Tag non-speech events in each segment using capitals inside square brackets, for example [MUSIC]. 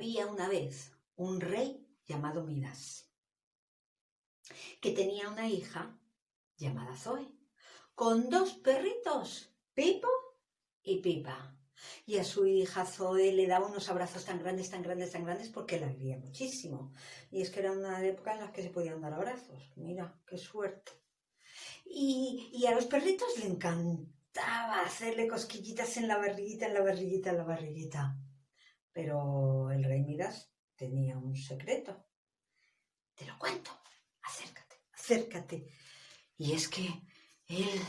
había una vez un rey llamado Midas, que tenía una hija llamada Zoe, con dos perritos, Pipo y Pipa. Y a su hija Zoe le daba unos abrazos tan grandes, tan grandes, tan grandes porque la quería muchísimo. Y es que era una época en la que se podían dar abrazos. Mira, qué suerte. Y, y a los perritos le encantaba hacerle cosquillitas en la barriguita, en la barriguita, en la barriguita. Pero el rey Midas tenía un secreto. Te lo cuento. Acércate, acércate. Y es que él,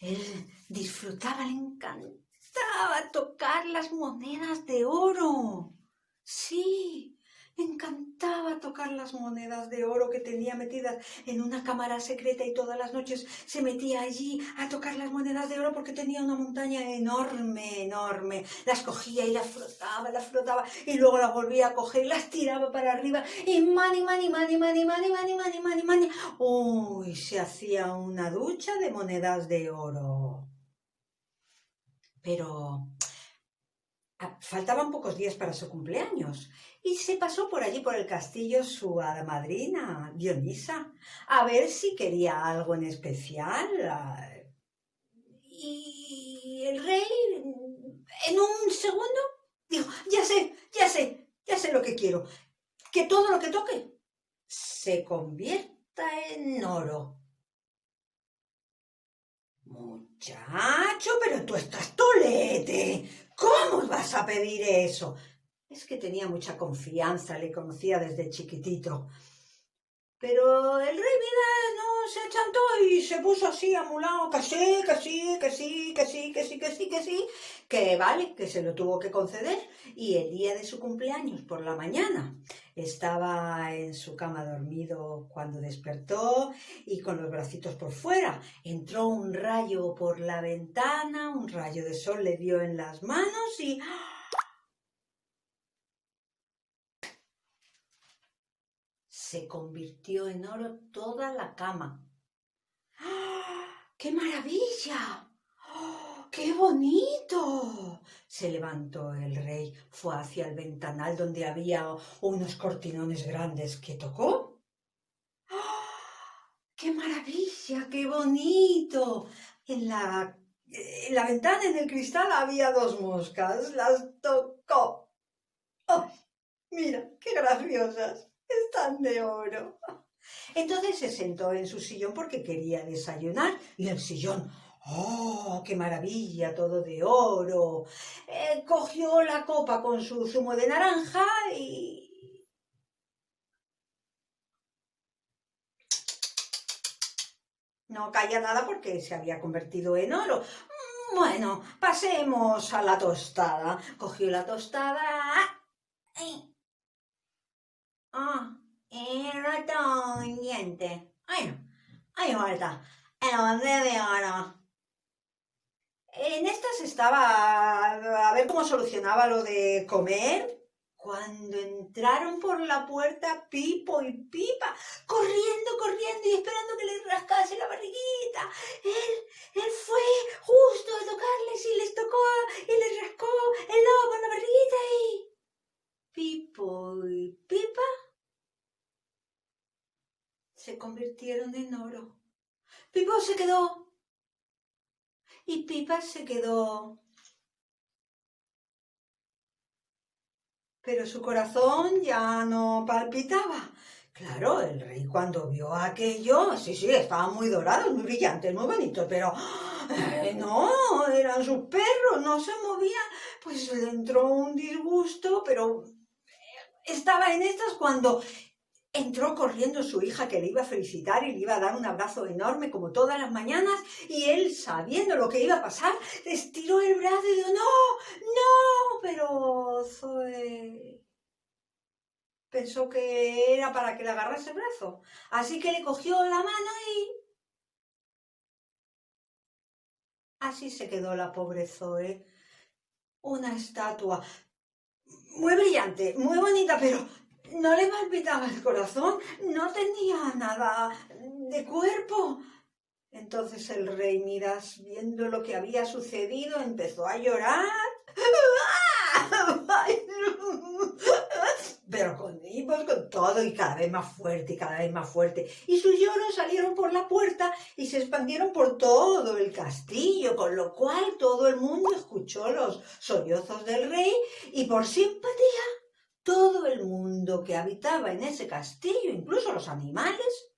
él disfrutaba, le encantaba tocar las monedas de oro. Sí, encantaba tocar las monedas de oro que tenía metidas en una cámara secreta y todas las noches se metía allí a tocar las monedas de oro porque tenía una montaña enorme, enorme. Las cogía y las frotaba, las frotaba y luego las volvía a coger y las tiraba para arriba y mani, mani, mani, mani, mani, mani, mani, mani, mani. Uy, se hacía una ducha de monedas de oro. Pero faltaban pocos días para su cumpleaños y se pasó por allí por el castillo su hada madrina, Dionisa, a ver si quería algo en especial. Y el rey, en un segundo, dijo, ya sé, ya sé, ya sé lo que quiero, que todo lo que toque se convierta en oro. Muchacho, pero tú estás tolete. ¿Cómo vas a pedir eso? Es que tenía mucha confianza, le conocía desde chiquitito. Pero el rey Vida no se achantó y se puso así amulado, que sí, que sí, que sí, que sí, que sí, que sí, que sí, que vale, que se lo tuvo que conceder. Y el día de su cumpleaños, por la mañana, estaba en su cama dormido cuando despertó y con los bracitos por fuera. Entró un rayo por la ventana, un rayo de sol le dio en las manos y... se convirtió en oro toda la cama. ¡Ah! ¡Qué maravilla! ¡Oh, ¡Qué bonito! Se levantó el rey, fue hacia el ventanal donde había unos cortinones grandes que tocó. ¡Ah! ¡Qué maravilla! ¡Qué bonito! En la, en la ventana, en el cristal, había dos moscas. Las tocó. ¡Oh! Mira, qué graciosas están de oro. Entonces se sentó en su sillón porque quería desayunar y el sillón, ¡oh, qué maravilla! Todo de oro. Eh, cogió la copa con su zumo de naranja y... No caía nada porque se había convertido en oro. Bueno, pasemos a la tostada. Cogió la tostada Ah, era tan diente. Bueno, ahí falta. El hombre de oro. En estas estaba a ver cómo solucionaba lo de comer. Cuando entraron por la puerta Pipo y Pipa, corriendo, corriendo y esperando que les rascase la barriguita. Él, él fue justo a tocarles y les tocó y les rascó el lobo en la barriguita y... Pipo y Pipa se convirtieron en oro. Pipo se quedó. Y Pipa se quedó. Pero su corazón ya no palpitaba. Claro, el rey cuando vio aquello, sí, sí, estaba muy dorado, muy brillante, muy bonito, pero eh, no, eran sus perros, no se movían. Pues le entró un disgusto, pero estaba en estas cuando entró corriendo su hija que le iba a felicitar y le iba a dar un abrazo enorme como todas las mañanas y él, sabiendo lo que iba a pasar, estiró el brazo y dijo, no, no, pero Zoe pensó que era para que le agarrase el brazo. Así que le cogió la mano y... Así se quedó la pobre Zoe. Una estatua muy brillante, muy bonita, pero no le palpitaba el corazón, no tenía nada de cuerpo. Entonces el rey Midas, viendo lo que había sucedido, empezó a llorar. pero con, con todo y cada vez más fuerte y cada vez más fuerte. Y sus lloros salieron por la puerta y se expandieron por todo el castillo, con lo cual todo el mundo escuchó los sollozos del rey y por simpatía todo el mundo que habitaba en ese castillo, incluso los animales,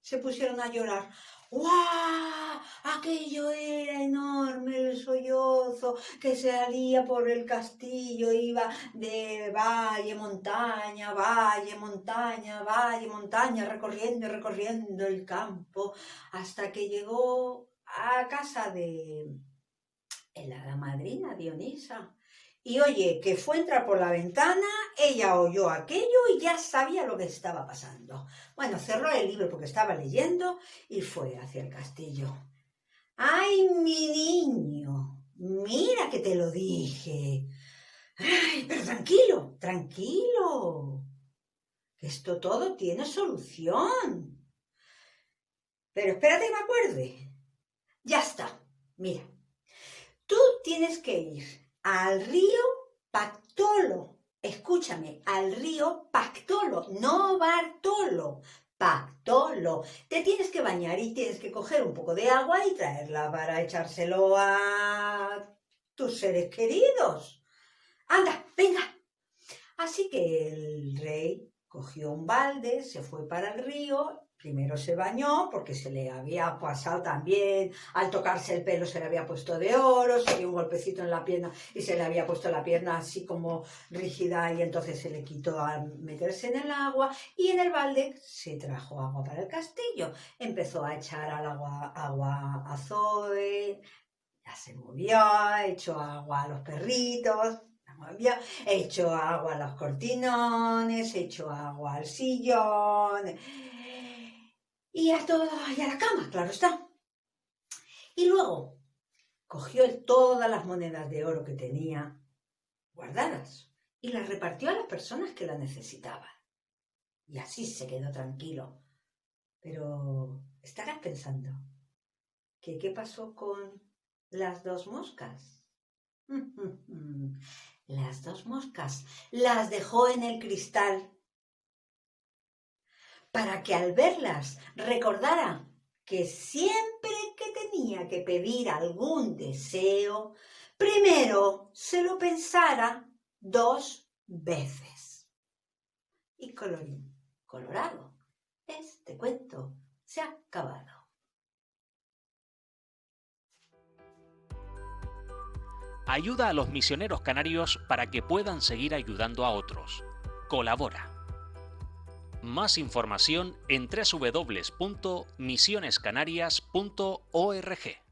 se pusieron a llorar. ¡Guau! Aquello era enorme, el sollozo que salía por el castillo, iba de valle, montaña, valle, montaña, valle, montaña, recorriendo y recorriendo el campo, hasta que llegó a casa de la madrina Dionisa y oye, que fue entrar por la ventana, ella oyó aquello y ya sabía lo que estaba pasando. Bueno, cerró el libro porque estaba leyendo y fue hacia el castillo. ¡Ay, mi niño! Mira que te lo dije. ¡Ay, pero tranquilo, tranquilo! Que esto todo tiene solución. Pero espérate que me acuerde. Ya está. Mira, tú tienes que ir al río Pactolo. Escúchame, al río Pactolo, no Bartolo. Pactolo. Te tienes que bañar y tienes que coger un poco de agua y traerla para echárselo a tus seres queridos. Anda, venga. Así que el rey cogió un balde, se fue para el río Primero se bañó porque se le había pasado también, al tocarse el pelo se le había puesto de oro, se dio un golpecito en la pierna y se le había puesto la pierna así como rígida y entonces se le quitó al meterse en el agua y en el balde se trajo agua para el castillo. Empezó a echar al agua, agua a Zoe, ya se movió, echó agua a los perritos, echó agua a los cortinones, echó agua al sillón y a, todo, y a la cama, claro está. Y luego cogió todas las monedas de oro que tenía guardadas y las repartió a las personas que la necesitaban. Y así se quedó tranquilo. Pero estarás pensando, ¿que qué pasó con las dos moscas? [LAUGHS] las dos moscas las dejó en el cristal para que al verlas recordara que siempre que tenía que pedir algún deseo, primero se lo pensara dos veces. Y colorín colorado, este cuento se ha acabado. Ayuda a los misioneros canarios para que puedan seguir ayudando a otros. Colabora más información en www.misionescanarias.org.